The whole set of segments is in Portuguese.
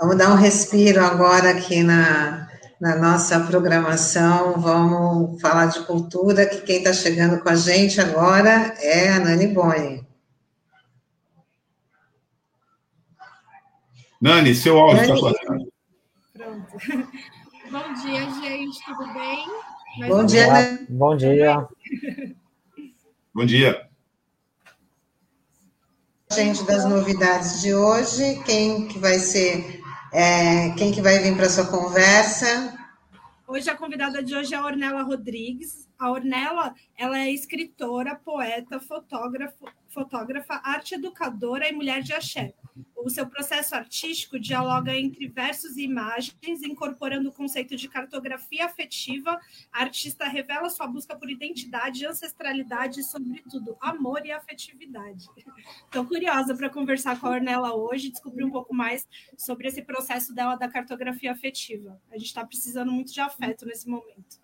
Vamos dar um respiro agora aqui na, na nossa programação. Vamos falar de cultura, que quem está chegando com a gente agora é a Nani Boni. Nani, seu áudio está fazendo. Pronto. Bom dia, gente, tudo bem? Mais Bom dia, Nani. Bom dia. Bom dia gente das novidades de hoje. Quem que vai ser, é, quem que vai vir para sua conversa? Hoje a convidada de hoje é a Ornella Rodrigues. A Ornella, ela é escritora, poeta, fotógrafa, fotógrafa, arte educadora e mulher de axé. O seu processo artístico dialoga entre versos e imagens, incorporando o conceito de cartografia afetiva. A artista revela sua busca por identidade, ancestralidade e, sobretudo, amor e afetividade. Estou curiosa para conversar com a Ornella hoje e descobrir um pouco mais sobre esse processo dela da cartografia afetiva. A gente está precisando muito de afeto nesse momento.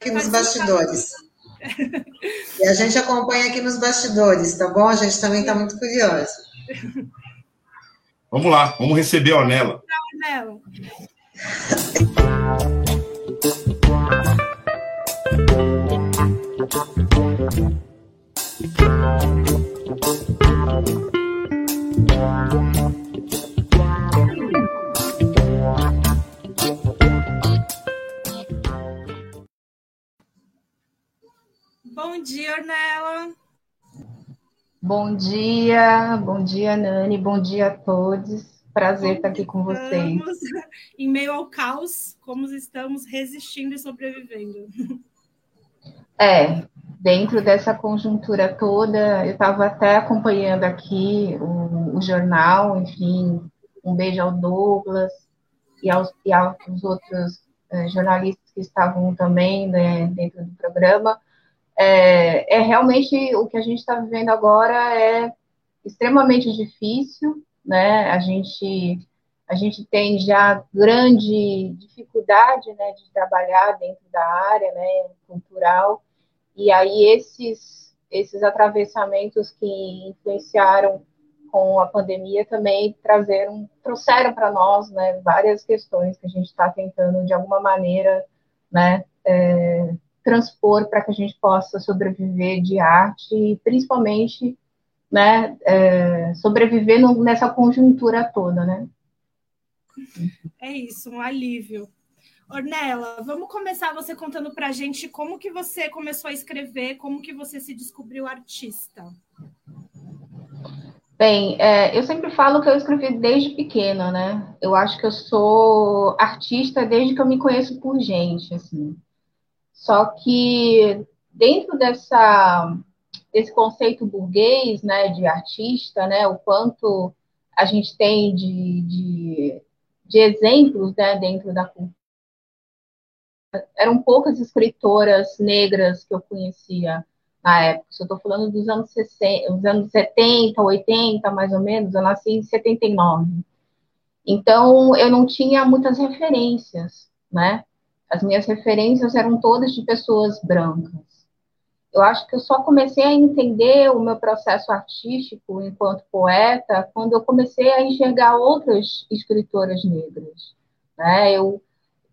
Aqui nos bastidores. E a gente acompanha aqui nos bastidores, tá bom? A gente também está muito curiosa. Vamos lá, vamos receber a Ornella. Ornella. Bom dia, Ornella. Bom dia, bom dia, Nani, bom dia a todos. Prazer estar aqui com vocês. Em meio ao caos, como estamos resistindo e sobrevivendo. É, dentro dessa conjuntura toda, eu estava até acompanhando aqui o, o, jornal, enfim, um beijo ao Douglas e aos, e aos outros eh, jornalistas que estavam também né, dentro do programa é, é realmente o que a gente está vivendo agora é extremamente difícil, né? A gente a gente tem já grande dificuldade, né, de trabalhar dentro da área, né, cultural. E aí esses esses atravessamentos que influenciaram com a pandemia também trazeram, trouxeram para nós, né, várias questões que a gente está tentando de alguma maneira, né, é, transpor para que a gente possa sobreviver de arte e principalmente né, é, sobreviver no, nessa conjuntura toda, né? É isso, um alívio. Ornella, vamos começar você contando para a gente como que você começou a escrever, como que você se descobriu artista. Bem, é, eu sempre falo que eu escrevi desde pequena, né? Eu acho que eu sou artista desde que eu me conheço por gente, assim. Só que dentro dessa desse conceito burguês, né, de artista, né, o quanto a gente tem de, de, de exemplos, né, dentro da cultura. Eram poucas escritoras negras que eu conhecia na época. Se eu estou falando dos anos 60, dos anos 70, 80, mais ou menos, eu nasci em 79. Então, eu não tinha muitas referências, né? As minhas referências eram todas de pessoas brancas. Eu acho que eu só comecei a entender o meu processo artístico enquanto poeta quando eu comecei a enxergar outras escritoras negras. Né? Eu,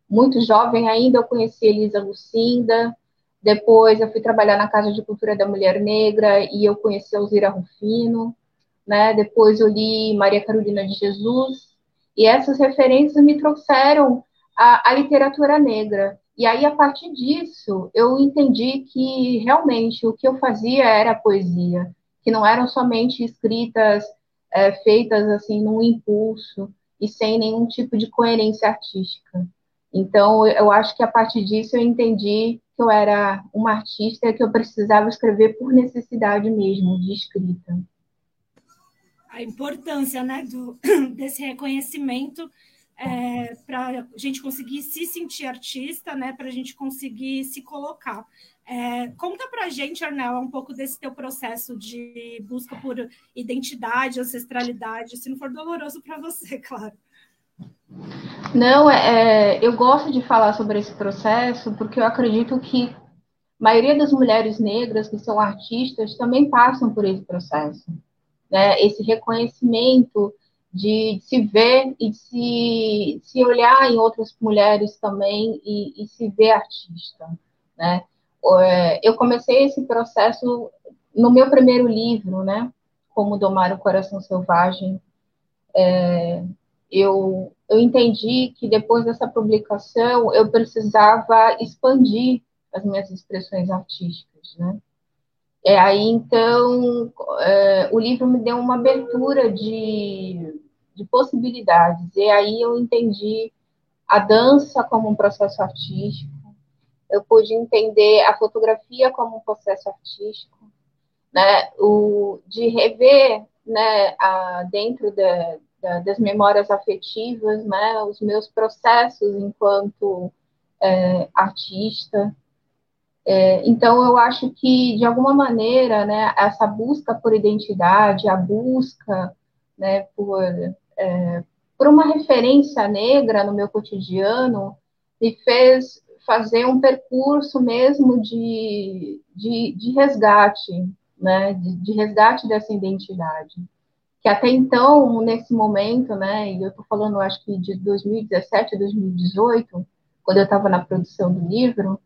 muito jovem ainda, eu conheci Elisa Lucinda, depois eu fui trabalhar na Casa de Cultura da Mulher Negra e eu conheci Alzira Rufino, né? Depois eu li Maria Carolina de Jesus e essas referências me trouxeram a, a literatura negra. E aí, a partir disso, eu entendi que realmente o que eu fazia era poesia, que não eram somente escritas é, feitas assim num impulso e sem nenhum tipo de coerência artística. Então, eu acho que a partir disso eu entendi que eu era uma artista que eu precisava escrever por necessidade mesmo de escrita. A importância, né, do, desse reconhecimento é, para a gente conseguir se sentir artista, né? Para a gente conseguir se colocar. É, conta para a gente, Arnel, um pouco desse teu processo de busca por identidade, ancestralidade, se não for doloroso para você, claro. Não, é, é, eu gosto de falar sobre esse processo porque eu acredito que a maioria das mulheres negras que são artistas também passam por esse processo. Né? Esse reconhecimento de se ver e de se, se olhar em outras mulheres também e, e se ver artista, né? É, eu comecei esse processo no meu primeiro livro, né? Como Domar o Coração Selvagem. É, eu, eu entendi que depois dessa publicação eu precisava expandir as minhas expressões artísticas, né? É, aí, então, é, o livro me deu uma abertura de, de possibilidades. E aí eu entendi a dança como um processo artístico, eu pude entender a fotografia como um processo artístico, né, o, de rever né, a, dentro da, da, das memórias afetivas né, os meus processos enquanto é, artista. É, então, eu acho que, de alguma maneira, né, essa busca por identidade, a busca né, por é, por uma referência negra no meu cotidiano, me fez fazer um percurso mesmo de, de, de resgate, né, de, de, resgate dessa identidade. Que até então, nesse momento, né, e eu estou falando, acho que de 2017 a 2018, quando eu estava na produção do livro,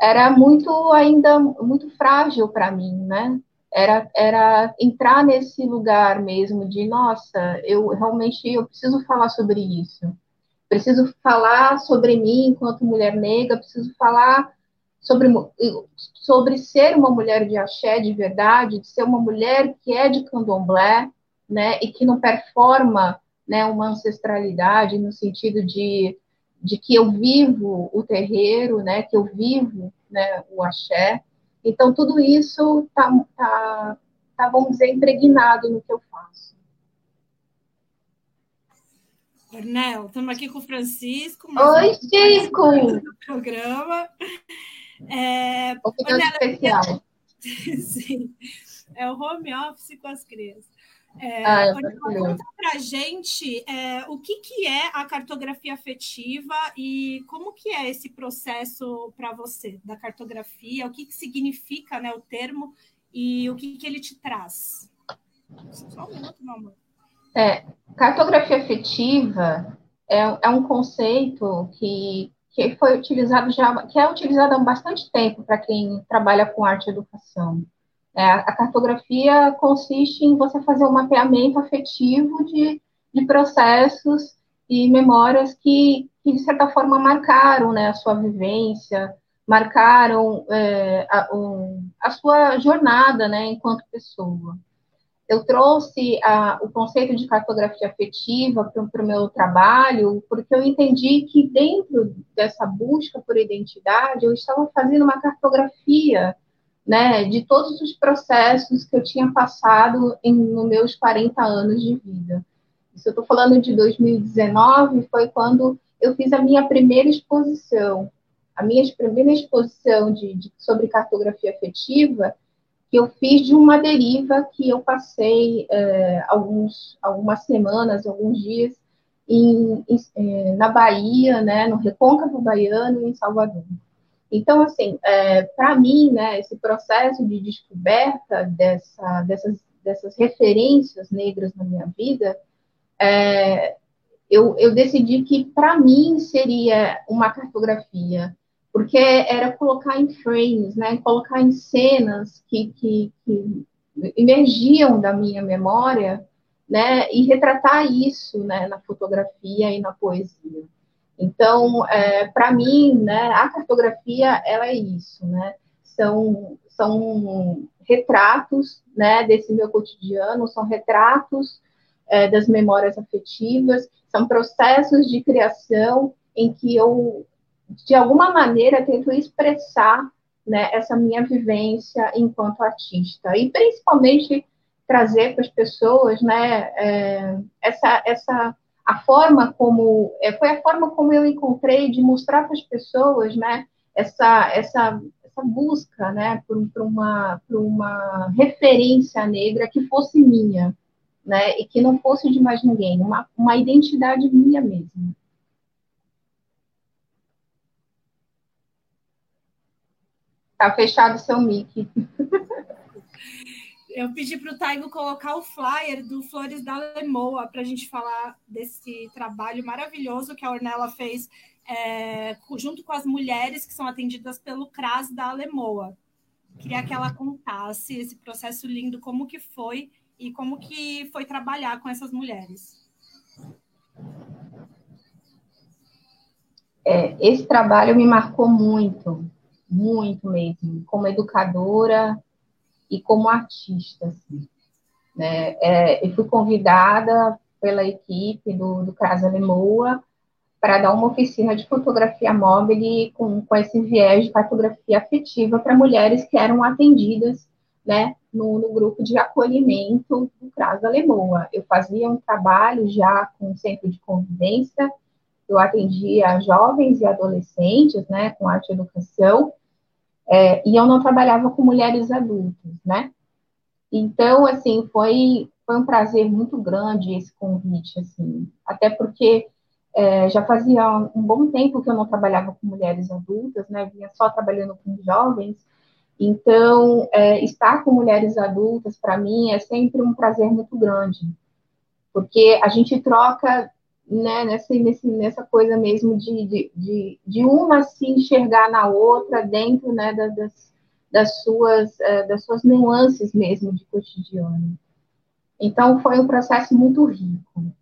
era muito ainda muito frágil para mim, né? Era, era entrar nesse lugar mesmo de, nossa, eu realmente eu preciso falar sobre isso. Preciso falar sobre mim enquanto mulher negra, preciso falar sobre, sobre ser uma mulher de axé de verdade, de ser uma mulher que é de candomblé, né, e que não performa, né, uma ancestralidade no sentido de, de que eu vivo o terreiro, né, que eu vivo, né, o axé, então, tudo isso está, tá, tá, vamos dizer, impregnado no que eu faço. Ornel, estamos aqui com o Francisco. Oi, Chico! programa. É, Ornella, especial. Sim, é o home office com as crianças. É, ah, conta para a gente é, o que, que é a cartografia afetiva e como que é esse processo para você da cartografia, o que, que significa né, o termo e o que, que ele te traz. Só um minuto, meu amor. É, cartografia afetiva é, é um conceito que, que foi utilizado já, que é utilizado há bastante tempo para quem trabalha com arte e educação. É, a cartografia consiste em você fazer um mapeamento afetivo de, de processos e memórias que, que, de certa forma, marcaram né, a sua vivência, marcaram é, a, a, sua jornada né, enquanto pessoa. Eu trouxe a, o conceito de cartografia afetiva para o meu trabalho, porque eu entendi que dentro dessa busca por identidade, eu estava fazendo uma cartografia né, de todos os processos que eu tinha passado em, nos meus 40 anos de vida. Isso eu estou falando de 2019, foi quando eu fiz a minha primeira exposição. A minha primeira exposição de, de, sobre cartografia afetiva, que eu fiz de uma deriva que eu passei é, alguns, algumas semanas, alguns dias, em, em, é, na Bahia, né, no Recôncavo Baiano em Salvador. Então, assim, é, para mim, né, esse processo de descoberta dessa, dessas, dessas referências negras na minha vida, é, eu, eu decidi que para mim seria uma cartografia, porque era colocar em frames, né, colocar em cenas que, que, que emergiam da minha memória, né, e retratar isso, né, na fotografia e na poesia. Então, é, para mim, né, a cartografia ela é isso, né? São, são retratos né, desse meu cotidiano, são retratos é, das memórias afetivas, são processos de criação em que eu, de alguma maneira, tento expressar né, essa minha vivência enquanto artista. E principalmente trazer para as pessoas né, é, essa, essa a forma como é, foi a forma como eu encontrei de mostrar para as pessoas, né, essa essa essa busca, né, por, por uma por uma referência negra que fosse minha, né, e que não fosse de mais ninguém, uma uma identidade minha mesma. Tá fechado seu mic. eu pedi para o Taigo colocar o flyer do Flores da Lemoa para a gente falar desse trabalho maravilhoso que a Ornella fez é, junto com as mulheres que são atendidas pelo CRAS da Alemoa. Queria que ela contasse esse processo lindo, como que foi e como que foi trabalhar com essas mulheres. É, esse trabalho me marcou muito, muito mesmo, como educadora e como artista. Assim, né? É, eu fui convidada pela equipe do, do CRAS Alemoa para dar uma oficina de fotografia móvel com, com esse viés de fotografia afetiva para mulheres que eram atendidas né, no, no, grupo de acolhimento do CRAS da Lemoa. Eu fazia um trabalho já com o centro de convivência, eu atendia jovens e adolescentes, né, com arte e educação, é, e eu não trabalhava com mulheres adultas, né? Então, assim, foi, foi um prazer muito grande esse convite, assim, até porque é, já fazia um bom tempo que eu não trabalhava com mulheres adultas, né? Vinha só trabalhando com jovens. Então, é, estar com mulheres adultas, para mim, é sempre um prazer muito grande, porque a gente troca né, nessa, nessa coisa mesmo de, de, de, de, uma se enxergar na outra dentro né, das, das, suas, é, das suas nuances mesmo de cotidiano. Então, foi um processo muito rico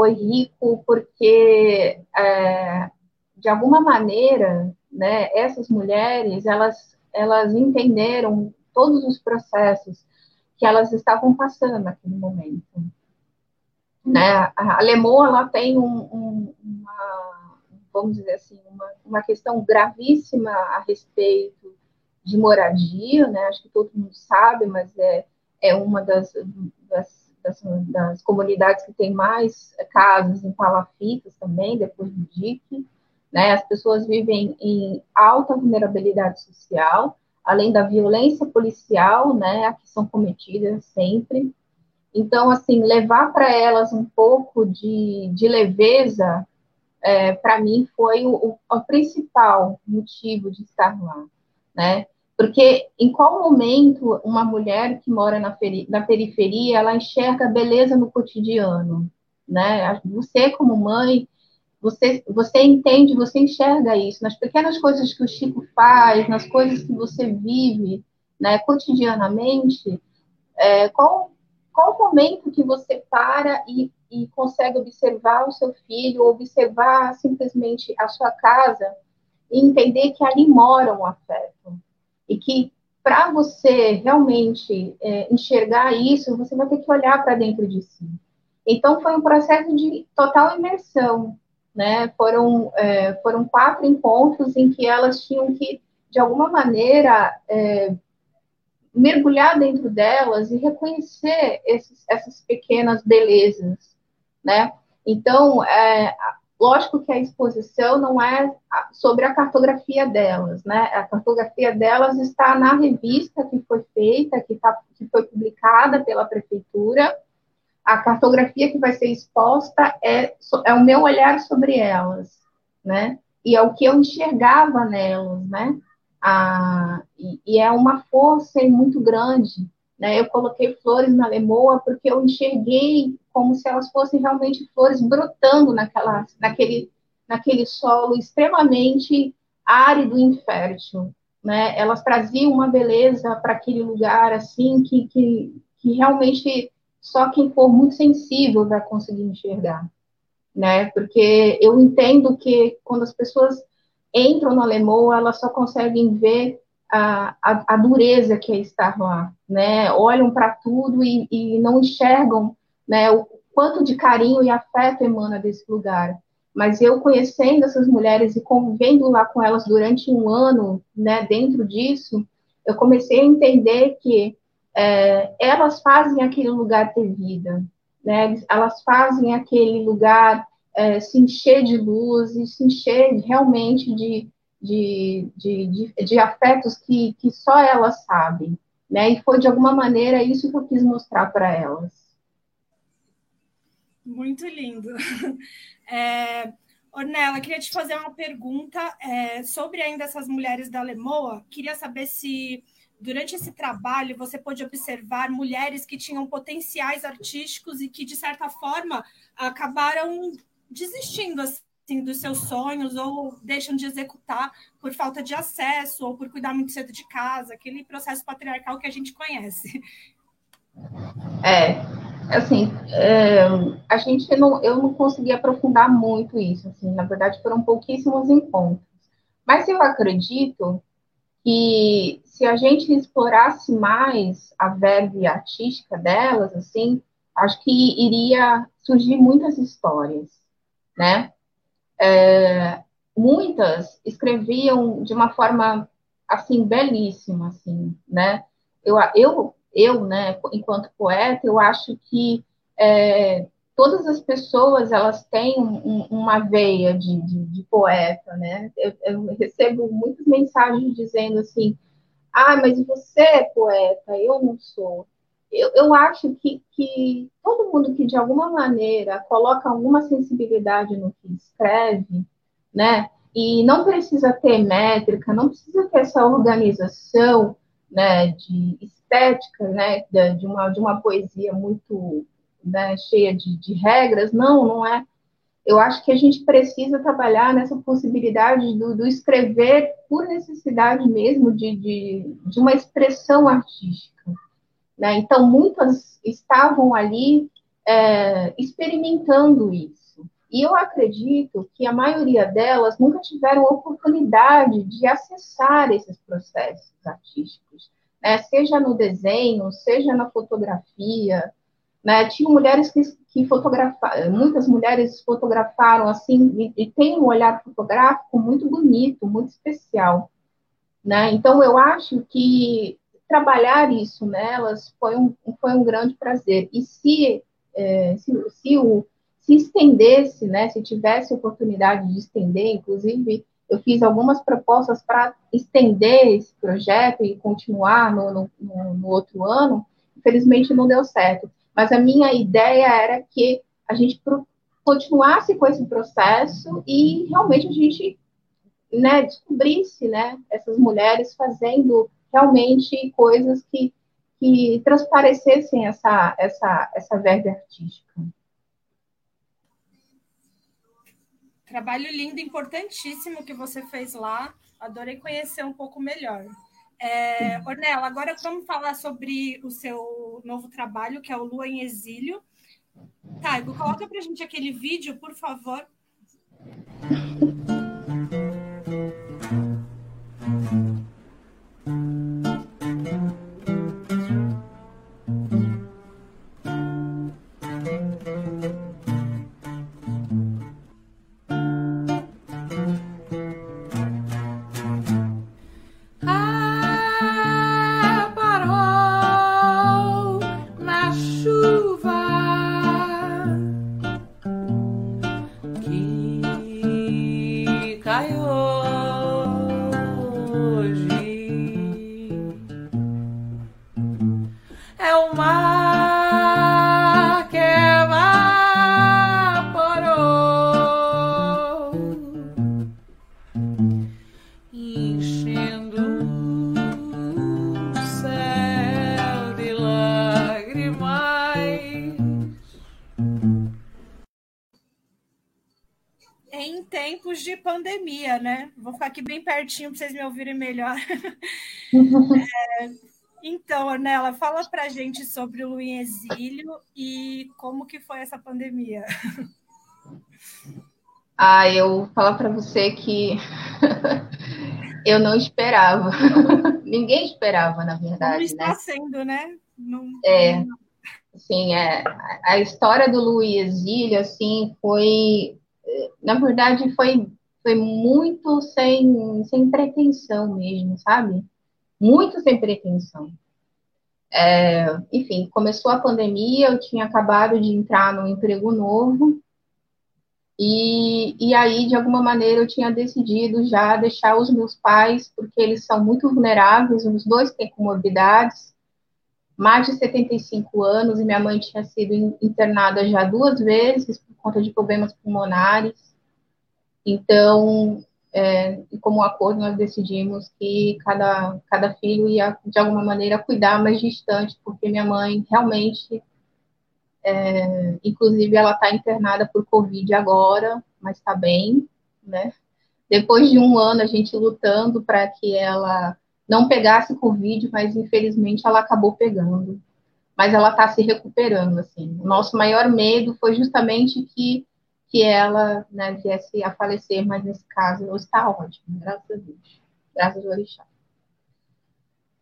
foi rico porque, é, de alguma maneira, né, essas mulheres, elas, elas entenderam todos os processos que elas estavam passando naquele momento. Né? A Lemoa, ela tem um, um, uma, vamos dizer assim, uma, uma questão gravíssima a respeito de moradia, né? Acho que todo mundo sabe, mas é, é uma das, das das, das comunidades que tem mais casas em palafitas também, depois do DIC. Né? As pessoas vivem em alta vulnerabilidade social, além da violência policial, né, que são cometidas sempre. Então, assim, levar para elas um pouco de, de leveza, é, para mim, foi o, o, principal motivo de estar lá, né? Porque em qual momento uma mulher que mora na, na periferia, ela enxerga beleza no cotidiano, né? Você como mãe, você, você entende, você enxerga isso nas pequenas coisas que o Chico faz, nas coisas que você vive, né, cotidianamente. É, qual, qual o momento que você para e, e consegue observar o seu filho, observar simplesmente a sua casa e entender que ali mora um afeto, e que para você realmente é, enxergar isso, você vai ter que olhar para dentro de si. Então, foi um processo de total imersão, né? Foram, é, foram quatro encontros em que elas tinham que, de alguma maneira, é, mergulhar dentro delas e reconhecer esses, essas pequenas belezas, né? Então, é, Lógico que a exposição não é sobre a cartografia delas, né? A cartografia delas está na revista que foi feita, que, tá, que foi publicada pela prefeitura. A cartografia que vai ser exposta é, é o meu olhar sobre elas, né? E é o que eu enxergava nelas, né? Ah, e, e é uma força muito grande, né? Eu coloquei flores na lemoa porque eu enxerguei como se elas fossem realmente flores brotando naquela, naquele, naquele solo extremamente árido e infértil. Né? Elas traziam uma beleza para aquele lugar assim que, que, que realmente só quem for muito sensível vai conseguir enxergar. Né? Porque eu entendo que quando as pessoas entram no Alemoa, elas só conseguem ver a, a, a, dureza que é estar lá, né? Olham para tudo e, e, não enxergam né, o quanto de carinho e afeto emana desse lugar. Mas eu conhecendo essas mulheres e convivendo lá com elas durante um ano, né, dentro disso, eu comecei a entender que é, elas fazem aquele lugar ter vida, né? Elas fazem aquele lugar é, se encher de luz e se encher realmente de, de, de, de, de afetos que, que só elas sabem, né? E foi de alguma maneira isso que eu quis mostrar para elas. Muito lindo. É, Ornella, queria te fazer uma pergunta é, sobre ainda essas mulheres da Lemoa. Queria saber se durante esse trabalho, você pôde observar mulheres que tinham potenciais artísticos e que, de certa forma, acabaram desistindo assim, dos seus sonhos ou deixam de executar por falta de acesso ou por cuidar muito cedo de casa, aquele processo patriarcal que a gente conhece. É, assim, é, a gente não, eu não consegui aprofundar muito isso, assim, na verdade foram pouquíssimos encontros. Mas eu acredito que se a gente explorasse mais a verve artística delas, assim, acho que iria surgir muitas histórias, né? É, muitas escreviam de uma forma assim belíssima, assim, né? Eu, eu, eu, né, enquanto poeta, eu acho que é, todas as pessoas elas têm um, uma veia de, de, de poeta, né? Eu, eu, recebo muitas mensagens dizendo assim, ah, mas você é poeta, eu não sou. Eu, eu acho que, que todo mundo que de alguma maneira coloca alguma sensibilidade no que escreve, né? E não precisa ter métrica, não precisa ter essa organização, né, de estética, né, de uma, de uma poesia muito né, cheia de, de regras. Não, não é. Eu acho que a gente precisa trabalhar nessa possibilidade do, do escrever por necessidade mesmo de, de, de uma expressão artística. Né? Então, muitas estavam ali é, experimentando isso. E eu acredito que a maioria delas nunca tiveram oportunidade de acessar esses processos artísticos, né? seja no desenho, seja na fotografia, né? Tinham mulheres que, que fotografaram, muitas mulheres fotografaram assim, e, e tem um olhar fotográfico muito bonito, muito especial. Né? Então, eu acho que trabalhar isso nelas foi um, foi um grande prazer. E se, é, se, se, o, se estendesse, né, se tivesse oportunidade de estender, inclusive, eu fiz algumas propostas para estender esse projeto e continuar no, no, no outro ano, infelizmente não deu certo. Mas a minha ideia era que a gente continuasse com esse processo e realmente a gente né, descobrisse né, essas mulheres fazendo realmente coisas que, que transparecessem essa, essa, essa verve artística. Trabalho lindo, importantíssimo que você fez lá. Adorei conhecer um pouco melhor. É, Ornella, agora vamos falar sobre o seu novo trabalho, que é o Lua em Exílio. Taigo, coloca para a gente aquele vídeo, por favor. pertinho para vocês me ouvirem melhor. é, então, Ornella, fala para a gente sobre o Luiz Exílio e como que foi essa pandemia. Ah, eu falo para você que eu não esperava. Ninguém esperava, na verdade. Não está né? sendo, né? Não, é, sim, é, a história do Luiz Exílio, assim, foi, na verdade, foi foi muito sem, sem pretensão mesmo, sabe? Muito sem pretensão. É, enfim, começou a pandemia, eu tinha acabado de entrar no emprego novo, e, e aí, de alguma maneira, eu tinha decidido já deixar os meus pais, porque eles são muito vulneráveis, os dois têm comorbidades, mais de 75 anos, e minha mãe tinha sido internada já duas vezes por conta de problemas pulmonares. Então, é, como acordo nós decidimos que cada, cada filho ia, de alguma maneira, cuidar mais distante, porque minha mãe realmente, é, inclusive, ela está internada por Covid agora, mas está bem, né? Depois de um ano a gente lutando para que ela não pegasse Covid, mas infelizmente ela acabou pegando. Mas ela está se recuperando, assim. O nosso maior medo foi justamente que que ela né, viesse a falecer, mas nesse caso está ótimo, graças a Deus, graças ao orixá.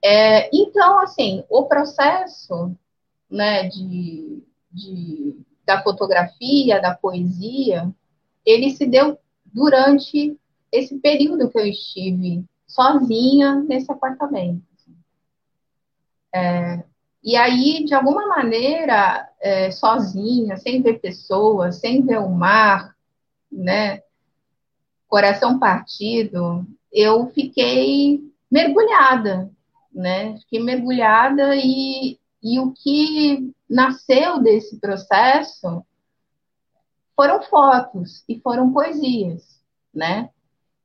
É, então, assim, o processo né, de, de, da fotografia, da poesia, ele se deu durante esse período que eu estive sozinha nesse apartamento. É, e aí, de alguma maneira, é, sozinha, sem ver pessoas, sem ver o mar, né, coração partido, eu fiquei mergulhada, né? Fiquei mergulhada e, e o que nasceu desse processo foram fotos e foram poesias, né?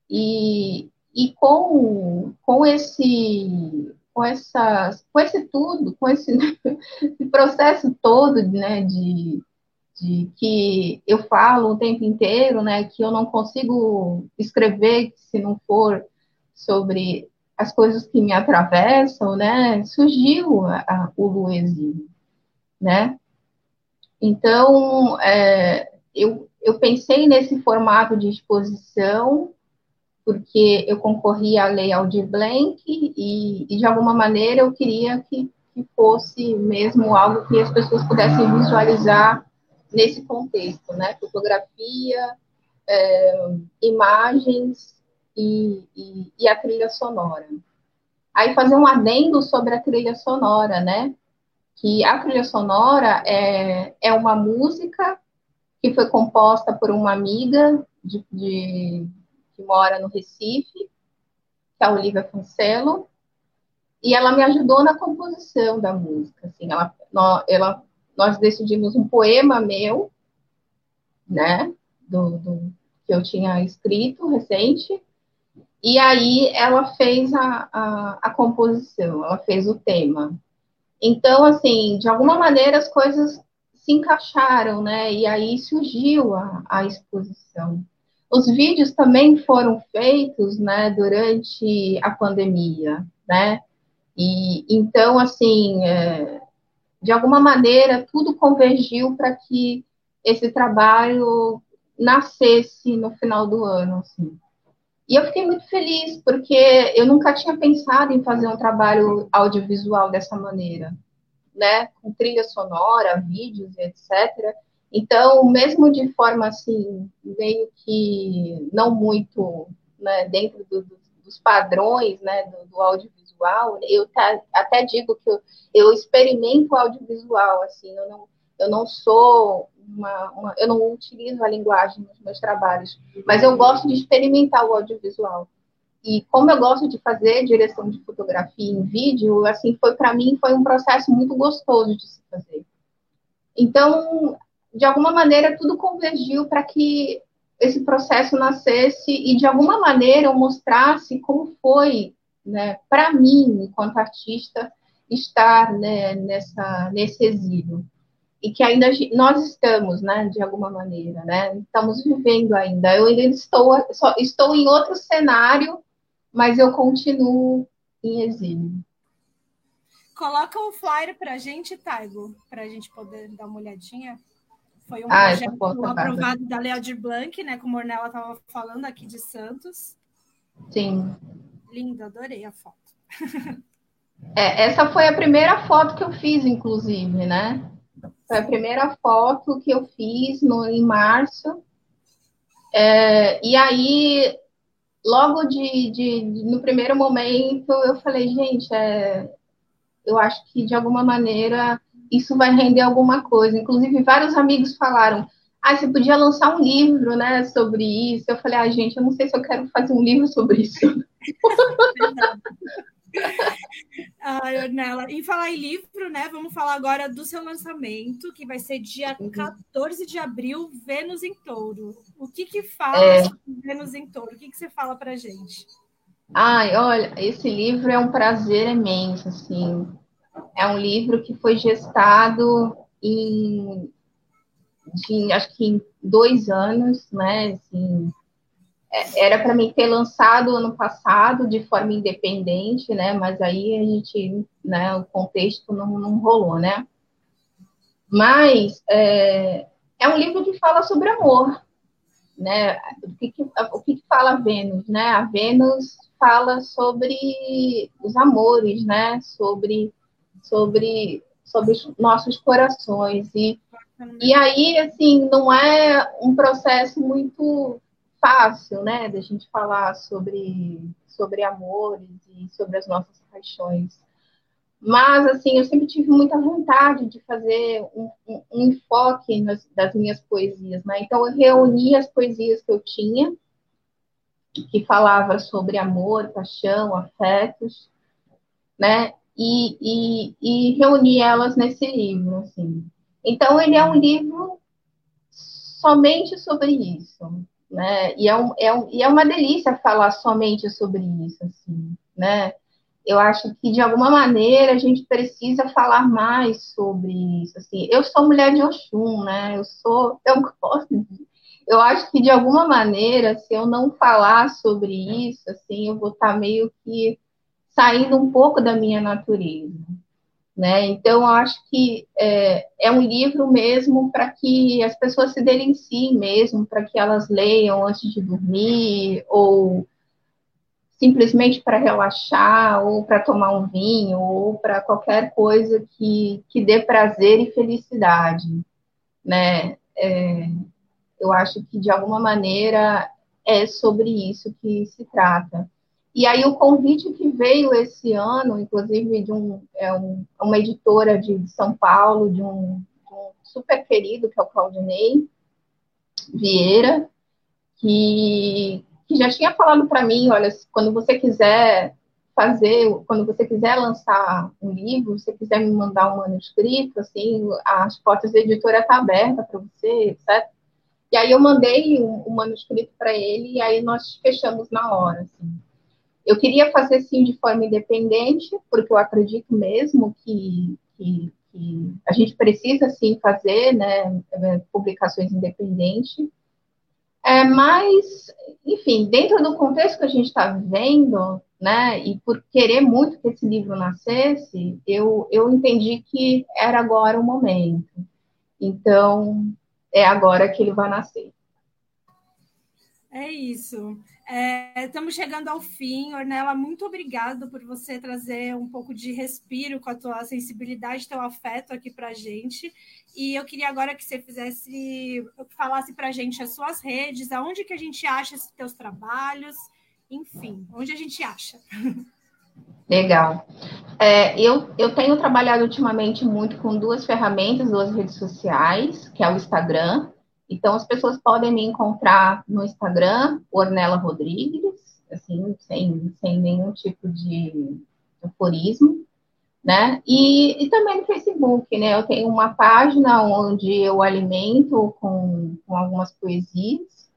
E, e com, com esse com, essa, com esse tudo, com esse, esse processo todo, né, de, de que eu falo o tempo inteiro, né, que eu não consigo escrever se não for sobre as coisas que me atravessam, né, surgiu a, a, o Luizinho, né? Então, é, eu, eu pensei nesse formato de exposição porque eu concorri à lei Aldir Blanc e, e, de alguma maneira eu queria que, que, fosse mesmo algo que as pessoas pudessem visualizar nesse contexto, né? Fotografia, é, imagens e, e, e, a trilha sonora. Aí fazer um adendo sobre a trilha sonora, né? Que a trilha sonora é, é uma música que foi composta por uma amiga de, de que mora no Recife, que é a Olivia Cancelo, e ela me ajudou na composição da música. Assim, ela, nós, ela, nós decidimos um poema meu, né, do, do, que eu tinha escrito recente, e aí ela fez a, a, a composição, ela fez o tema. Então, assim, de alguma maneira as coisas se encaixaram, né? E aí surgiu a, a exposição. Os vídeos também foram feitos, né, durante a pandemia, né? E então, assim, é, de alguma maneira, tudo convergiu para que esse trabalho nascesse no final do ano, assim. E eu fiquei muito feliz, porque eu nunca tinha pensado em fazer um trabalho audiovisual dessa maneira, né? Com trilha sonora, vídeos, etc. Então, mesmo de forma assim, meio que não muito né, dentro do, do, dos padrões né, do, do audiovisual, eu tá, até digo que eu, eu experimento o audiovisual, assim, eu não, eu não sou uma, uma, eu não utilizo a linguagem nos meus trabalhos, mas eu gosto de experimentar o audiovisual. E como eu gosto de fazer direção de fotografia em vídeo, assim, foi para mim foi um processo muito gostoso de se fazer. Então, de alguma maneira, tudo convergiu para que esse processo nascesse e, de alguma maneira, eu mostrasse como foi, né, para mim, enquanto artista, estar né, nessa, nesse exílio. E que ainda nós estamos, né, de alguma maneira, né, estamos vivendo ainda. Eu ainda estou, só, estou em outro cenário, mas eu continuo em exílio. Coloca o flyer para a gente, Taigo, para a gente poder dar uma olhadinha. Foi um ah, projeto aprovado da Léo de Blanc, né? Como a Ornella estava falando aqui de Santos. Sim. Linda, adorei a foto. É, essa foi a primeira foto que eu fiz, inclusive, né? Foi a primeira foto que eu fiz no, em março. É, e aí, logo de, de, no primeiro momento, eu falei, gente, é, eu acho que de alguma maneira isso vai render alguma coisa. Inclusive, vários amigos falaram: ah, você podia lançar um livro, né, sobre isso. Eu falei: ah, gente, eu não sei se eu quero fazer um livro sobre isso. Ai, Ornella. E falar em livro, né? Vamos falar agora do seu lançamento, que vai ser dia 14 uhum. de abril, Vênus em Touro. O que que fala é... sobre Vênus em Touro? O que que você fala pra gente? Ai, olha, esse livro é um prazer imenso, assim. É um livro que foi gestado em, de, acho que em dois anos, né? Assim, é, era para mim ter lançado ano passado de forma independente, né? Mas aí a gente, né? O contexto não, não rolou, né? Mas é, é um livro que fala sobre amor, né? O que, que o que, que fala a Vênus, né? A Vênus fala sobre os amores, né? Sobre sobre sobre os nossos corações e e aí assim não é um processo muito fácil, né, da gente falar sobre, sobre amores e sobre as nossas paixões. Mas, assim, eu sempre tive muita vontade de fazer um, um, um enfoque nas, das minhas poesias, né? Então, eu reuni as poesias que eu tinha, que falava sobre amor, paixão, afetos, né? E, e, e reuni elas nesse livro, assim. Então, ele é um livro somente sobre isso, né? E é, um, é, um, e é uma delícia falar somente sobre isso, assim, né? Eu acho que de alguma maneira a gente precisa falar mais sobre isso, assim. Eu sou mulher de Oxum, né? Eu sou, eu gosto eu acho que de alguma maneira, se eu não falar sobre isso, assim, eu vou estar meio que saindo um pouco da minha natureza, né? Então, acho que é, é um livro mesmo para que as pessoas se delinciem mesmo, para que elas leiam antes de dormir, ou simplesmente para relaxar, ou para tomar um vinho, ou para qualquer coisa que, que dê prazer e felicidade, né? É, eu acho que, de alguma maneira, é sobre isso que se trata. E aí o convite que veio esse ano, inclusive de um, é um, uma editora de São Paulo, de um, de um super querido, que é o Claudinei Vieira, que, que já tinha falado para mim, olha, quando você quiser fazer, quando você quiser lançar um livro, se você quiser me mandar um manuscrito, assim, as portas da editora estão tá abertas para você, etc. E aí eu mandei um, um manuscrito para ele e aí nós fechamos na hora, assim. Eu queria fazer sim de forma independente, porque eu acredito mesmo que, que, que a gente precisa sim fazer né, publicações independentes. É, mas, enfim, dentro do contexto que a gente está vivendo, né, e por querer muito que esse livro nascesse, eu, eu entendi que era agora o momento. Então, é agora que ele vai nascer. É isso. É, estamos chegando ao fim. Ornella, muito obrigada por você trazer um pouco de respiro com a tua sensibilidade, teu afeto aqui para gente. E eu queria agora que você fizesse, falasse para gente as suas redes, aonde que a gente acha esses teus trabalhos, enfim, onde a gente acha. Legal. É, eu, eu tenho trabalhado ultimamente muito com duas ferramentas, duas redes sociais, que é o Instagram então, as pessoas podem me encontrar no Instagram, Ornella Rodrigues, assim, sem, sem nenhum tipo de aforismo, né? E, e também no Facebook, né? Eu tenho uma página onde eu alimento com, com algumas poesias,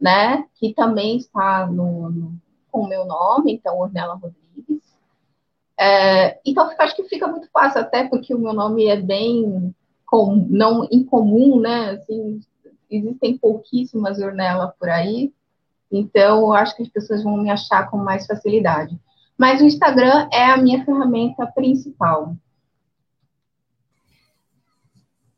né? Que também está no, no com o meu nome, então, Ornella Rodrigues. É, então, acho que fica muito fácil, até porque o meu nome é bem com, não incomum, né? Assim, existem pouquíssimas Ornella por aí, então eu acho que as pessoas vão me achar com mais facilidade. Mas o Instagram é a minha ferramenta principal.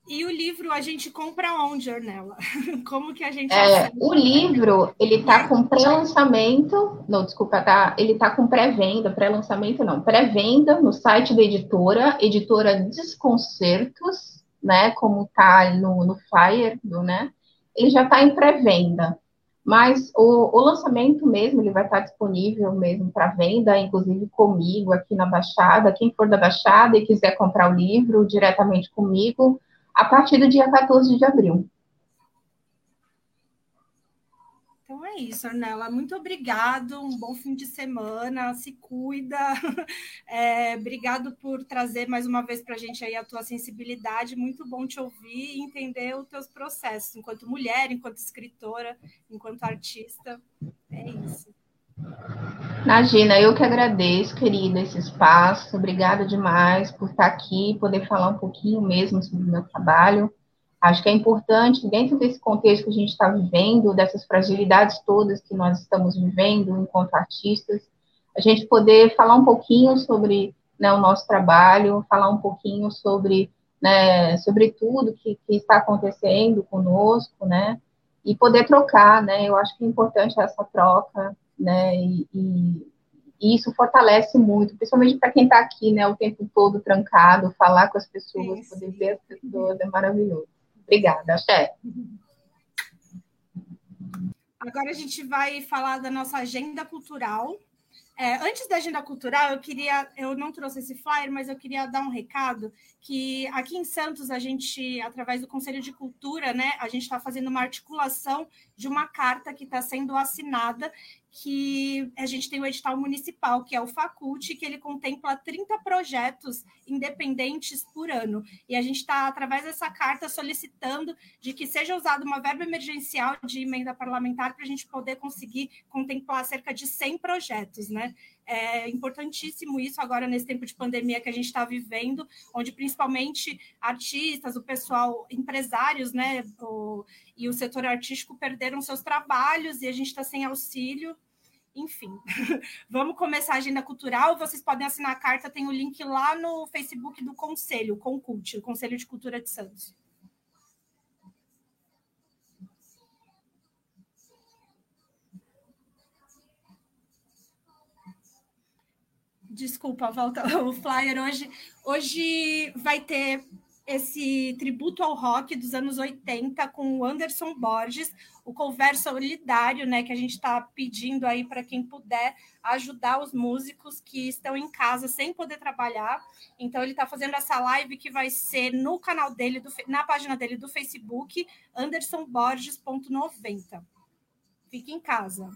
E o livro a gente compra onde, Ornella? Como que a gente é, O livro, ele está com pré-lançamento, não, desculpa, tá, ele está com pré-venda, pré-lançamento não, pré-venda no site da editora, editora Desconcertos, né, como tá no, no flyer, do, né, ele já está em pré-venda. Mas o, o, lançamento mesmo, ele vai estar disponível mesmo para venda, inclusive comigo aqui na Baixada. Quem for da Baixada e quiser comprar o livro diretamente comigo, a partir do dia 14 de abril. Então é isso, Arnela. Muito obrigado. Um bom fim de semana. Se cuida. É, obrigado por trazer mais uma vez para a gente aí a tua sensibilidade. Muito bom te ouvir e entender os teus processos enquanto mulher, enquanto escritora, enquanto artista. É isso. Imagina, eu que agradeço, querida, esse espaço. Obrigada demais por estar aqui, poder falar um pouquinho mesmo sobre o meu trabalho. Acho que é importante, dentro desse contexto que a gente está vivendo, dessas fragilidades todas que nós estamos vivendo enquanto artistas, a gente poder falar um pouquinho sobre né, o nosso trabalho, falar um pouquinho sobre, né, sobre tudo que, que está acontecendo conosco, né, e poder trocar, né, eu acho que é importante essa troca, né, e, e, e isso fortalece muito, principalmente para quem está aqui, né, o tempo todo trancado, falar com as pessoas, poder ver as pessoas, é maravilhoso. Obrigada, Axé. Agora a gente vai falar da nossa agenda cultural. É, antes da agenda cultural, eu queria, eu não trouxe esse flyer, mas eu queria dar um recado que aqui em Santos a gente, através do Conselho de Cultura, né, a gente está fazendo uma articulação de uma carta que está sendo assinada que a gente tem o edital municipal, que é o Facult, que ele contempla 30 projetos independentes por ano. E a gente está, através dessa carta, solicitando de que seja usada uma verba emergencial de emenda parlamentar para a gente poder conseguir contemplar cerca de 100 projetos, né? É importantíssimo isso agora nesse tempo de pandemia que a gente está vivendo, onde principalmente artistas, o pessoal, empresários, né, o, e o setor artístico perderam seus trabalhos e a gente está sem auxílio. Enfim, vamos começar a agenda cultural. Vocês podem assinar a carta, tem o link lá no Facebook do Conselho, Concult, o Conselho de Cultura de Santos. Desculpa, volta o flyer hoje. Hoje vai ter esse tributo ao rock dos anos 80 com o Anderson Borges, o cover solidário, né, que a gente está pedindo aí para quem puder ajudar os músicos que estão em casa sem poder trabalhar. Então ele está fazendo essa live que vai ser no canal dele, do, na página dele do Facebook, andersonborges.90. Fique em casa.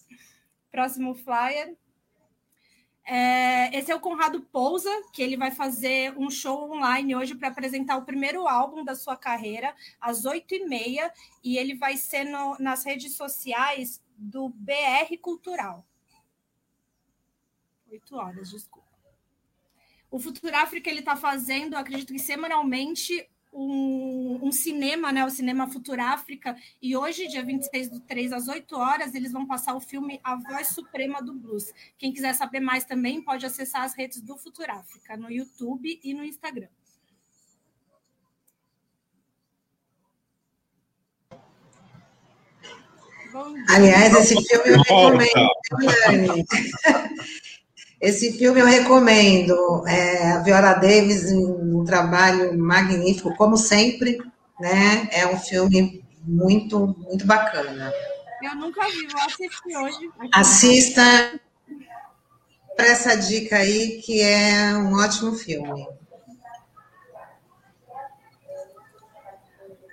Próximo flyer. É, esse é o Conrado Pousa, que ele vai fazer um show online hoje para apresentar o primeiro álbum da sua carreira, às oito e meia, e ele vai ser no, nas redes sociais do BR Cultural. Oito horas, desculpa. O Futuro África ele está fazendo, acredito que semanalmente, um, um, cinema, né, o Cinema Futuráfrica, e hoje, dia 26 do 3 às 8 horas, eles vão passar o filme A Voz Suprema do Blues. Quem quiser saber mais também pode acessar as redes do Futuráfrica, no YouTube e no Instagram. Aliás, esse filme eu recomendo. Esse filme eu recomendo. É, a Viola Davis, um trabalho magnífico, como sempre, né? É um filme muito, muito bacana. Eu nunca vi, vou assistir hoje. Assista para essa dica aí, que é um ótimo filme.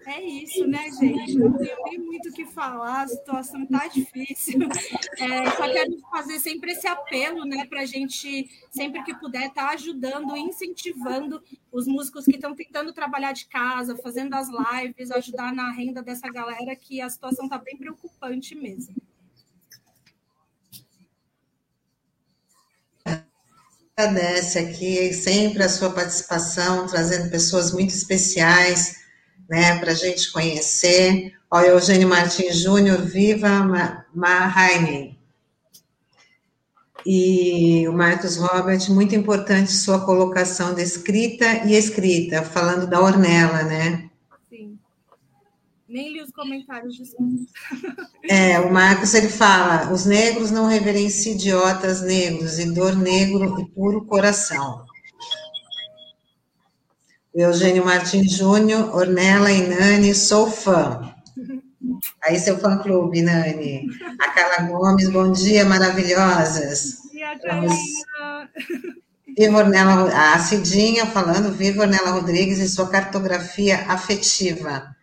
É isso, né, gente? Não tenho nem muito o que falar, a situação está difícil. É, só quero fazer sempre esse apelo, né, para a gente, sempre que puder, estar tá ajudando, incentivando os músicos que estão tentando trabalhar de casa, fazendo as lives, ajudar na renda dessa galera, que a situação está bem preocupante mesmo. Agradece aqui sempre a sua participação, trazendo pessoas muito especiais né, para a gente conhecer. Ó, Eugênio Martins Júnior, viva Mahaine. E o Marcos Robert, muito importante sua colocação de escrita e escrita, falando da Ornella, né? Sim. Nem li os comentários, desculpa. É, o Marcos, ele fala, os negros não reverenciam idiotas negros, e dor negro e puro coração. Eugênio Martins Júnior, Ornella e Nani, sou fã. Aí seu fã clube, Nani. A Carla Gomes, bom dia, maravilhosas. Bom dia, Carla. Viva Ornella, a Cidinha falando, viva Ornella Rodrigues e sua cartografia afetiva,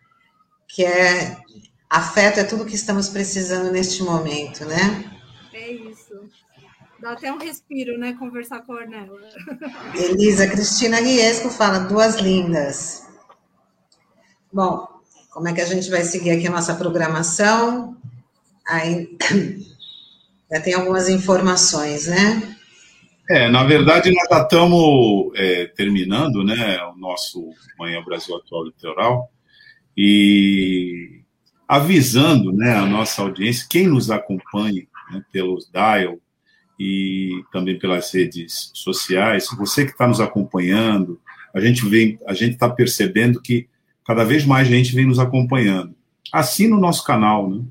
que é Afeto é tudo que estamos precisando neste momento, né? É isso. Dá até um respiro, né? Conversar com a Ornella. Elisa Cristina Riesco fala duas lindas. Bom, como é que a gente vai seguir aqui a nossa programação? Aí já tem algumas informações, né? É, na verdade, nós já estamos é, terminando né, o nosso Manhã Brasil Atual Litoral e avisando né, a nossa audiência, quem nos acompanha né, pelos dial e também pelas redes sociais, você que está nos acompanhando, a gente vem, a gente está percebendo que cada vez mais gente vem nos acompanhando. Assina o nosso canal, né?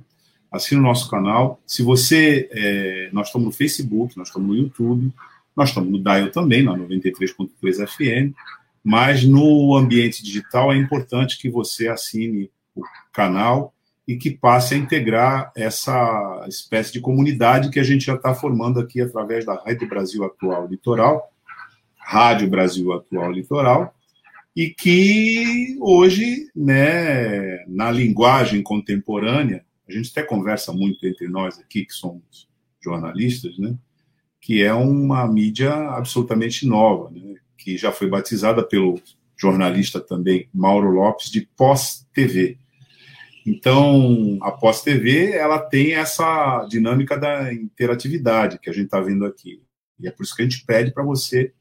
Assina o nosso canal. Se você, é, nós estamos no Facebook, nós estamos no YouTube, nós estamos no Dial também, na 93.3 FM, mas no ambiente digital é importante que você assine o canal e que passe a integrar essa espécie de comunidade que a gente já está formando aqui através da Rádio Brasil Atual Litoral, Rádio Brasil Atual Litoral, e que hoje, né, na linguagem contemporânea, a gente até conversa muito entre nós aqui, que somos jornalistas, né, que é uma mídia absolutamente nova, né, que já foi batizada pelo jornalista também Mauro Lopes de pós-TV. Então, a pós-TV, ela tem essa dinâmica da interatividade que a gente está vendo aqui. E é por isso que a gente pede para você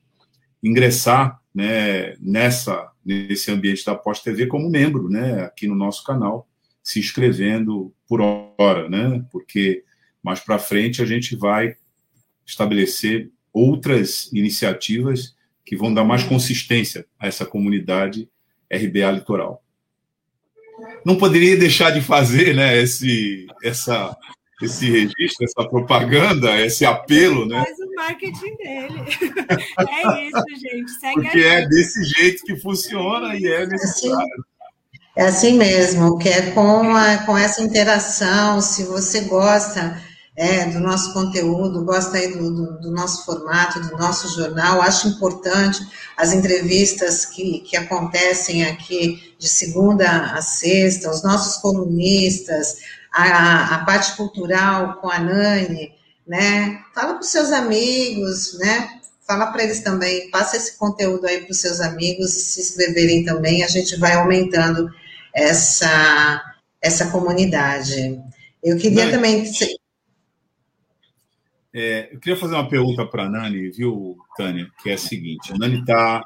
ingressar né, nessa nesse ambiente da pós-TV como membro, né, aqui no nosso canal, se inscrevendo por hora, né, porque mais para frente a gente vai estabelecer outras iniciativas que vão dar mais consistência a essa comunidade RBA Litoral não poderia deixar de fazer né, esse, essa, esse registro, essa propaganda, esse apelo, né? Faz o marketing dele. É isso, gente. Segue Porque é desse jeito que funciona e é necessário. É assim mesmo, que é com, a, com essa interação, se você gosta é, do nosso conteúdo, gosta aí do, do, do, nosso formato, do nosso jornal. Acho importante as entrevistas que, que acontecem aqui de segunda a sexta, os nossos colunistas, a, a parte cultural com a Nani, né? Fala para os seus amigos, né? Fala para eles também, passa esse conteúdo aí para os seus amigos, se inscreverem também, a gente vai aumentando essa, essa comunidade. Eu queria também é, eu queria fazer uma pergunta para a Nani, viu, Tânia, que é a seguinte: a Nani está.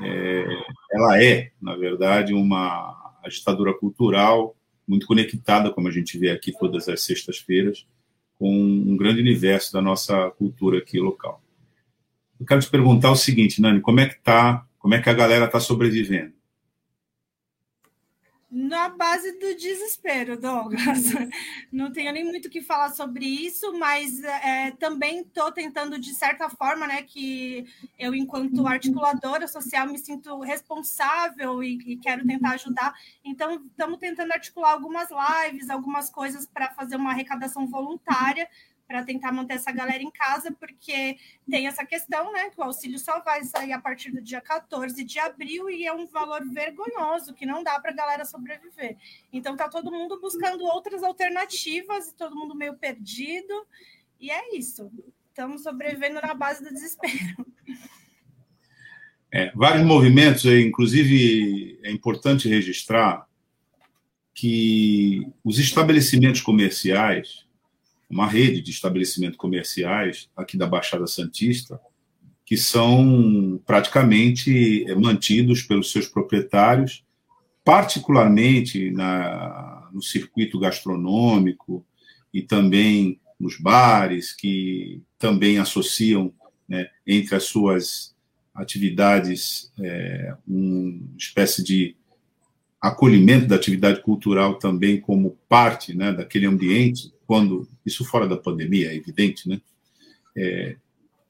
É, ela é, na verdade, uma agitadora cultural muito conectada, como a gente vê aqui todas as sextas-feiras, com um grande universo da nossa cultura aqui local. Eu quero te perguntar o seguinte, Nani, como é que tá, como é que a galera está sobrevivendo? Na base do desespero, Douglas. Não tenho nem muito o que falar sobre isso, mas é, também estou tentando, de certa forma, né, que eu, enquanto articuladora social, me sinto responsável e, e quero tentar ajudar. Então, estamos tentando articular algumas lives, algumas coisas para fazer uma arrecadação voluntária para tentar manter essa galera em casa, porque tem essa questão, né, que o auxílio só vai sair a partir do dia 14 de abril e é um valor vergonhoso que não dá para a galera sobreviver. Então tá todo mundo buscando outras alternativas, todo mundo meio perdido, e é isso. Estamos sobrevivendo na base do desespero. É, vários movimentos, inclusive é importante registrar que os estabelecimentos comerciais uma rede de estabelecimentos comerciais aqui da Baixada Santista, que são praticamente eh, mantidos pelos seus proprietários, particularmente na, no circuito gastronômico e também nos bares, que também associam né, entre as suas atividades é, uma espécie de acolhimento da atividade cultural também como parte né, daquele ambiente quando isso fora da pandemia é evidente, né? É,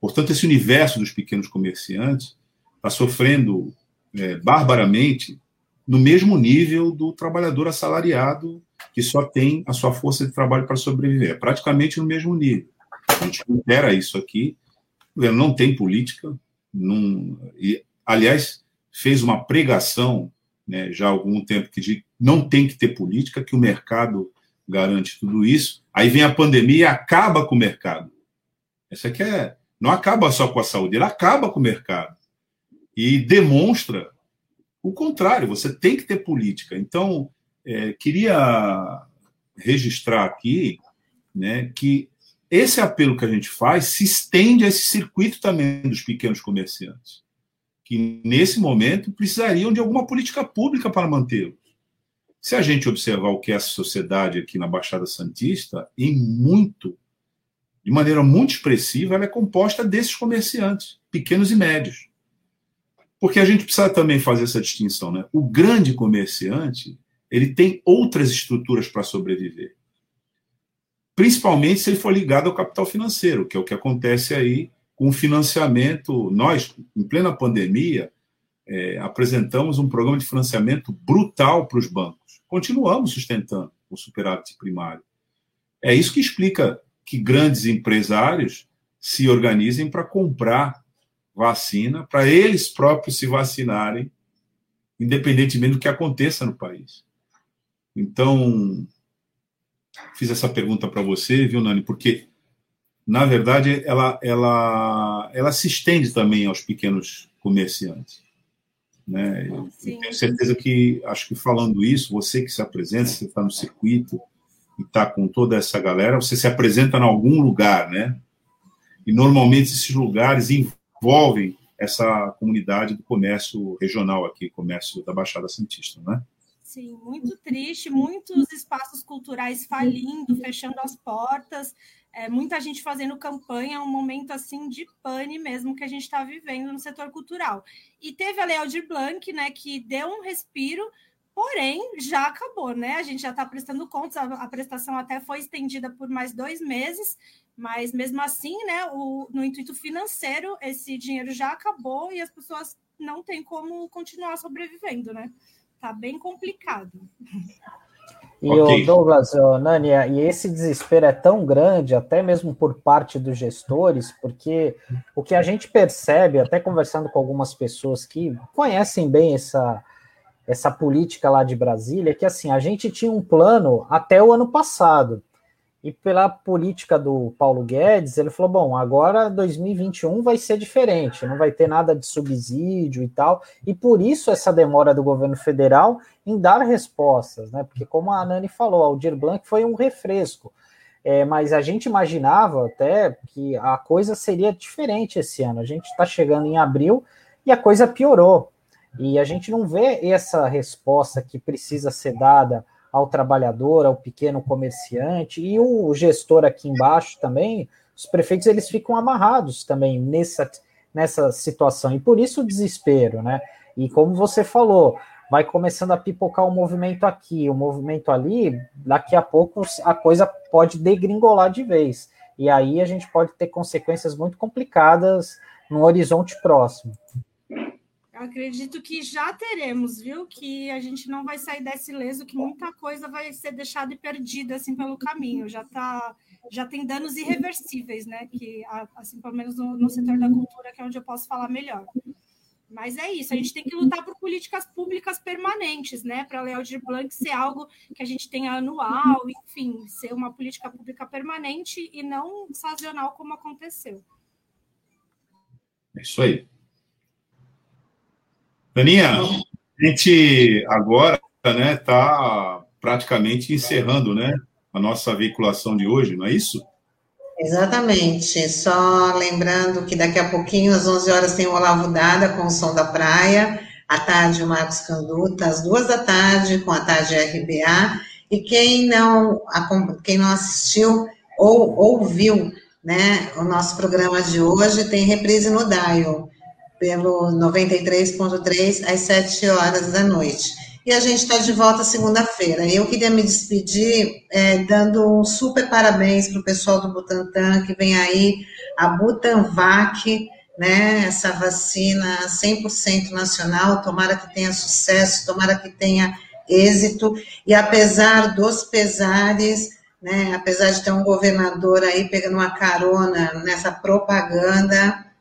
portanto, esse universo dos pequenos comerciantes está sofrendo é, barbaramente no mesmo nível do trabalhador assalariado que só tem a sua força de trabalho para sobreviver, é praticamente no mesmo nível. A gente pondera isso aqui, não tem política, não, e, aliás, fez uma pregação né, já há algum tempo que não tem que ter política, que o mercado garante tudo isso. Aí vem a pandemia e acaba com o mercado. Essa aqui é. Não acaba só com a saúde, ele acaba com o mercado. E demonstra o contrário, você tem que ter política. Então, é, queria registrar aqui né, que esse apelo que a gente faz se estende a esse circuito também dos pequenos comerciantes, que nesse momento precisariam de alguma política pública para mantê-los. Se a gente observar o que é a sociedade aqui na Baixada Santista, em muito, de maneira muito expressiva, ela é composta desses comerciantes, pequenos e médios. Porque a gente precisa também fazer essa distinção, né? O grande comerciante, ele tem outras estruturas para sobreviver. Principalmente se ele for ligado ao capital financeiro, que é o que acontece aí com o financiamento. Nós, em plena pandemia, é, apresentamos um programa de financiamento brutal para os bancos continuamos sustentando o superávit primário. É isso que explica que grandes empresários se organizem para comprar vacina, para eles próprios se vacinarem, independentemente do que aconteça no país. Então, fiz essa pergunta para você, viu, Nani? Porque, na verdade, ela, ela, ela se estende também aos pequenos comerciantes. Né? Eu tenho certeza que, acho que falando isso, você que se apresenta, você está no circuito e está com toda essa galera, você se apresenta em algum lugar, né? E normalmente esses lugares envolvem essa comunidade do comércio regional aqui, comércio da Baixada Santista, né? Sim, muito triste, muitos espaços culturais falindo, fechando as portas, é, muita gente fazendo campanha, um momento assim de pane mesmo que a gente está vivendo no setor cultural. E teve a Lei Aldir Blanc, né, que deu um respiro, porém já acabou, né? A gente já está prestando contas, a, a, prestação até foi estendida por mais dois meses, mas mesmo assim, né, o, no intuito financeiro, esse dinheiro já acabou e as pessoas não têm como continuar sobrevivendo, né? Tá bem complicado. E okay. o Douglas, o Nania, e esse desespero é tão grande, até mesmo por parte dos gestores, porque o que a gente percebe, até conversando com algumas pessoas que conhecem bem essa, essa política lá de Brasília, é que assim, a gente tinha um plano até o ano passado. E pela política do Paulo Guedes, ele falou: bom, agora 2021 vai ser diferente, não vai ter nada de subsídio e tal. E por isso essa demora do governo federal em dar respostas, né? Porque, como a Nani falou, Aldir Blanc foi um refresco. É, mas a gente imaginava até que a coisa seria diferente esse ano. A gente está chegando em abril e a coisa piorou. E a gente não vê essa resposta que precisa ser dada ao trabalhador, ao pequeno comerciante e o gestor aqui embaixo também, os prefeitos eles ficam amarrados também nessa, nessa situação e por isso o desespero, né? E como você falou, vai começando a pipocar o um movimento aqui, o um movimento ali, daqui a pouco a coisa pode degringolar de vez. E aí a gente pode ter consequências muito complicadas no horizonte próximo acredito que já teremos, viu? Que a gente não vai sair desse leso, que muita coisa vai ser deixada e perdida assim pelo caminho. Já tá, já tem danos irreversíveis, né? Que assim, pelo menos no, no setor da cultura, que é onde eu posso falar melhor. Mas é isso, a gente tem que lutar por políticas públicas permanentes, né? Para a Lei Aldir Blanc ser algo que a gente tenha anual, enfim, ser uma política pública permanente e não sazonal como aconteceu. É isso aí. Daninha, a gente agora né, está praticamente encerrando né, a nossa veiculação de hoje, não é isso? Exatamente. Só lembrando que daqui a pouquinho, às 11 horas, tem o Olavo Dada com o Som da Praia, à tarde o Marcos Canduta, às duas da tarde com a tarde RBA, e quem não, quem não assistiu ou ouviu né, o nosso programa de hoje, tem reprise no Dial pelo 93.3 às 7 horas da noite. E a gente está de volta segunda-feira. Eu queria me despedir é, dando um super parabéns para o pessoal do Butantan, que vem aí, a Butanvac, né, essa vacina 100% nacional, tomara que tenha sucesso, tomara que tenha êxito, e apesar dos pesares, né, apesar de ter um governador aí pegando uma carona nessa propaganda,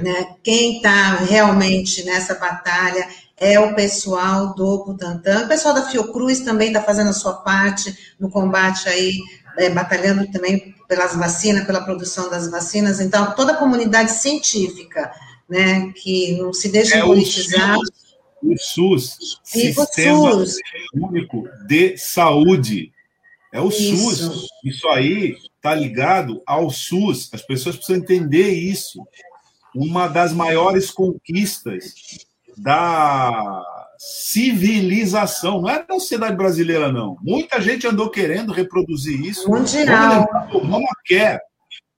né? Quem está realmente nessa batalha é o pessoal do Butantan. O pessoal da Fiocruz também está fazendo a sua parte no combate aí, é, batalhando também pelas vacinas, pela produção das vacinas. Então, toda a comunidade científica, né, que não se deixa é politizar. O SUS, o Sistema SUS. Único de Saúde. É o isso. SUS. Isso aí está ligado ao SUS. As pessoas precisam entender isso. Uma das maiores conquistas da civilização, não é da sociedade brasileira, não. Muita gente andou querendo reproduzir isso. Mundial. Vamos lembrar do Obamacare,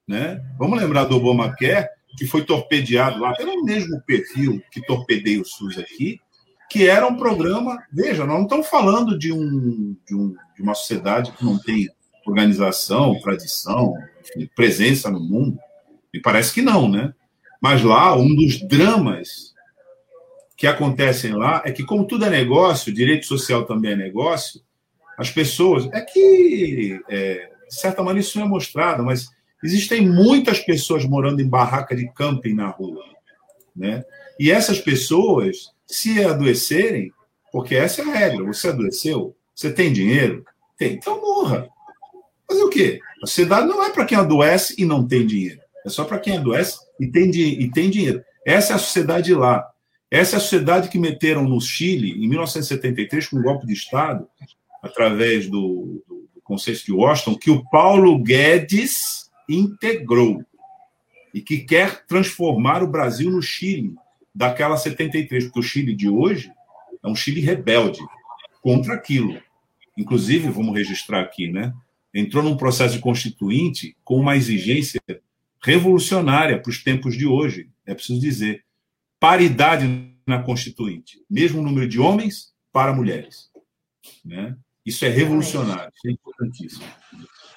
né? Vamos lembrar do Obamacare, que foi torpedeado lá pelo mesmo perfil que torpedeia o SUS aqui, que era um programa. Veja, nós não estamos falando de, um, de, um, de uma sociedade que não tem organização, tradição, enfim, presença no mundo. Me parece que não, né? Mas lá, um dos dramas que acontecem lá é que, como tudo é negócio, direito social também é negócio, as pessoas. É que, é, de certa maneira, isso não é mostrado, mas existem muitas pessoas morando em barraca de camping na rua. Né? E essas pessoas, se adoecerem, porque essa é a regra, você adoeceu, você tem dinheiro? Tem, então morra. Fazer o quê? A sociedade não é para quem adoece e não tem dinheiro. É só para quem adoece e tem, e tem dinheiro. Essa é a sociedade lá. Essa é a sociedade que meteram no Chile, em 1973, com um golpe de Estado, através do, do, do Conselho de Washington, que o Paulo Guedes integrou e que quer transformar o Brasil no Chile daquela 73, porque o Chile de hoje é um Chile rebelde contra aquilo. Inclusive, vamos registrar aqui, né? Entrou num processo de constituinte com uma exigência revolucionária para os tempos de hoje, é preciso dizer. Paridade na Constituinte, mesmo número de homens para mulheres. Né? Isso é revolucionário, isso é importantíssimo.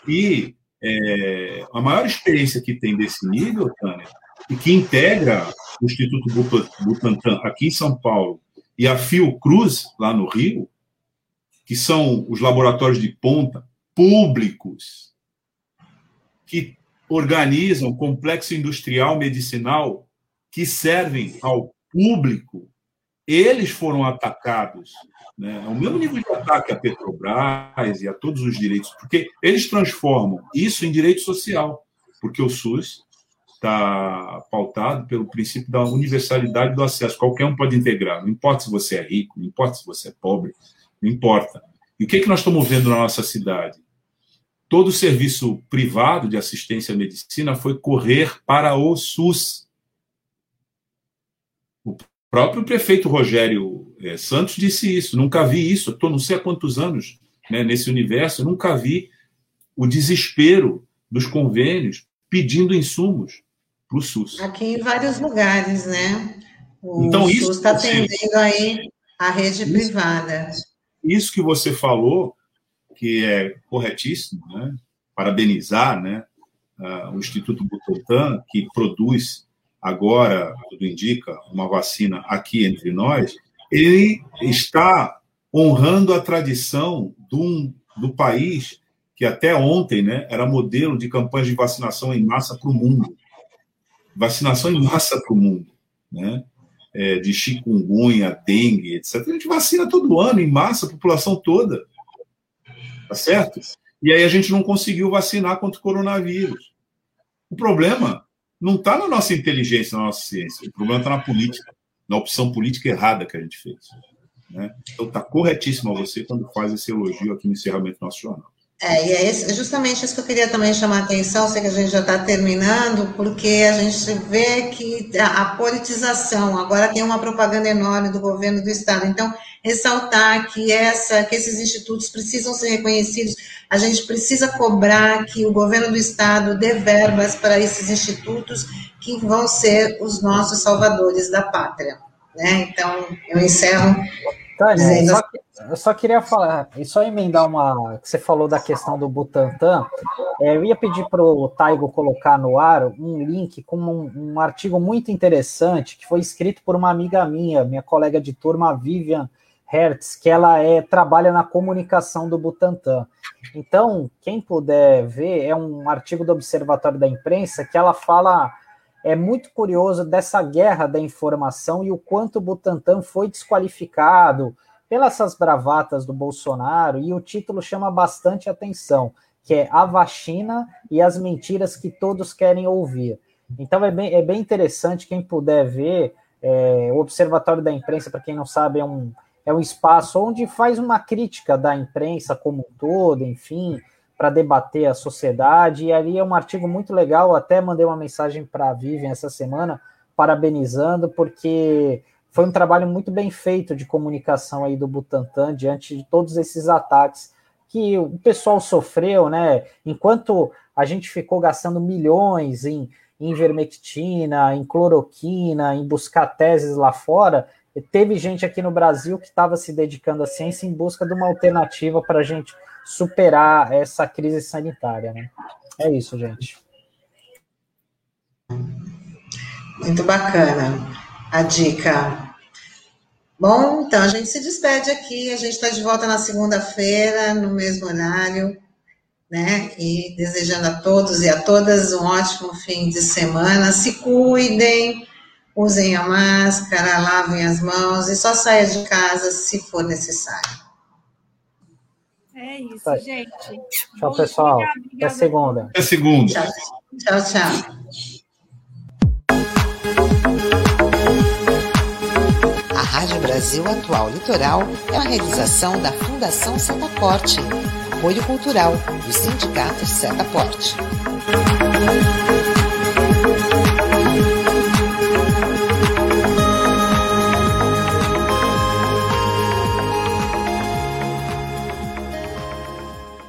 E é, a maior experiência que tem desse nível, Tânia, e que integra o Instituto Butantan aqui em São Paulo e a Fiocruz, lá no Rio, que são os laboratórios de ponta públicos que organizam complexo industrial medicinal que servem ao público, eles foram atacados. Né? É o mesmo nível de ataque à Petrobras e a todos os direitos, porque eles transformam isso em direito social, porque o SUS está pautado pelo princípio da universalidade do acesso. Qualquer um pode integrar, não importa se você é rico, não importa se você é pobre, não importa. E o que, é que nós estamos vendo na nossa cidade? Todo o serviço privado de assistência à medicina foi correr para o SUS. O próprio prefeito Rogério é, Santos disse isso. Nunca vi isso. Estou não sei há quantos anos né, nesse universo, nunca vi o desespero dos convênios pedindo insumos para o SUS. Aqui em vários lugares, né? O então, SUS está atendendo aí a rede isso, privada. Isso que você falou que é corretíssimo, né? parabenizar né? Uh, o Instituto Butantan, que produz agora, tudo indica, uma vacina aqui entre nós, ele está honrando a tradição do, do país que até ontem né, era modelo de campanhas de vacinação em massa para o mundo. Vacinação em massa para o mundo. Né? É, de chikungunya, dengue, etc. A gente vacina todo ano, em massa, a população toda. Tá certo? E aí a gente não conseguiu vacinar contra o coronavírus. O problema não está na nossa inteligência, na nossa ciência. O problema está na política, na opção política errada que a gente fez. Né? Então está corretíssimo a você quando faz esse elogio aqui no encerramento do nosso jornal. É, e é esse, justamente isso que eu queria também chamar a atenção, sei que a gente já está terminando, porque a gente vê que a, a, politização, agora tem uma propaganda enorme do governo do Estado, então, ressaltar que, essa, que esses institutos precisam ser reconhecidos, a gente precisa cobrar que o governo do Estado dê verbas para esses institutos que vão ser os nossos salvadores da pátria. Né? Então, eu encerro Tânia, dizendo... só, eu só queria falar, e só emendar uma. que você falou da questão do Butantan. É, eu ia pedir para o Taigo colocar no ar um link com um, um, artigo muito interessante que foi escrito por uma amiga minha, minha colega de turma, Vivian Hertz, que ela é, trabalha na comunicação do Butantan. Então, quem puder ver, é um artigo do Observatório da Imprensa que ela fala é muito curioso dessa guerra da informação e o quanto o Butantan foi desqualificado pelas bravatas do Bolsonaro, e o título chama bastante atenção, que é A Vacina e as Mentiras que Todos Querem Ouvir. Então é bem, é bem interessante, quem puder ver, é, o Observatório da Imprensa, para quem não sabe, é um, é um espaço onde faz uma crítica da imprensa como um todo, enfim, para debater a sociedade. E ali é um artigo muito legal. Até mandei uma mensagem para a Vivian essa semana, parabenizando, porque foi um trabalho muito bem feito de comunicação aí do Butantan diante de todos esses ataques que o pessoal sofreu, né? Enquanto a gente ficou gastando milhões em, em vermectina, em cloroquina, em buscar teses lá fora, teve gente aqui no Brasil que estava se dedicando à ciência em busca de uma alternativa para a gente superar essa crise sanitária, né? É isso, gente. Muito bacana a dica. Bom, então a gente se despede aqui. A gente está de volta na segunda-feira, no mesmo horário, né? E desejando a todos e a todas um ótimo fim de semana. Se cuidem, usem a máscara, lavem as mãos e só saia de casa se for necessário. É isso, tá. gente. Tchau, Bom, pessoal. Até segunda. Até segunda. Tchau, tchau. tchau. A Rádio Brasil Atual Litoral é uma realização da Fundação Setaporte, apoio cultural do Sindicato Setaporte.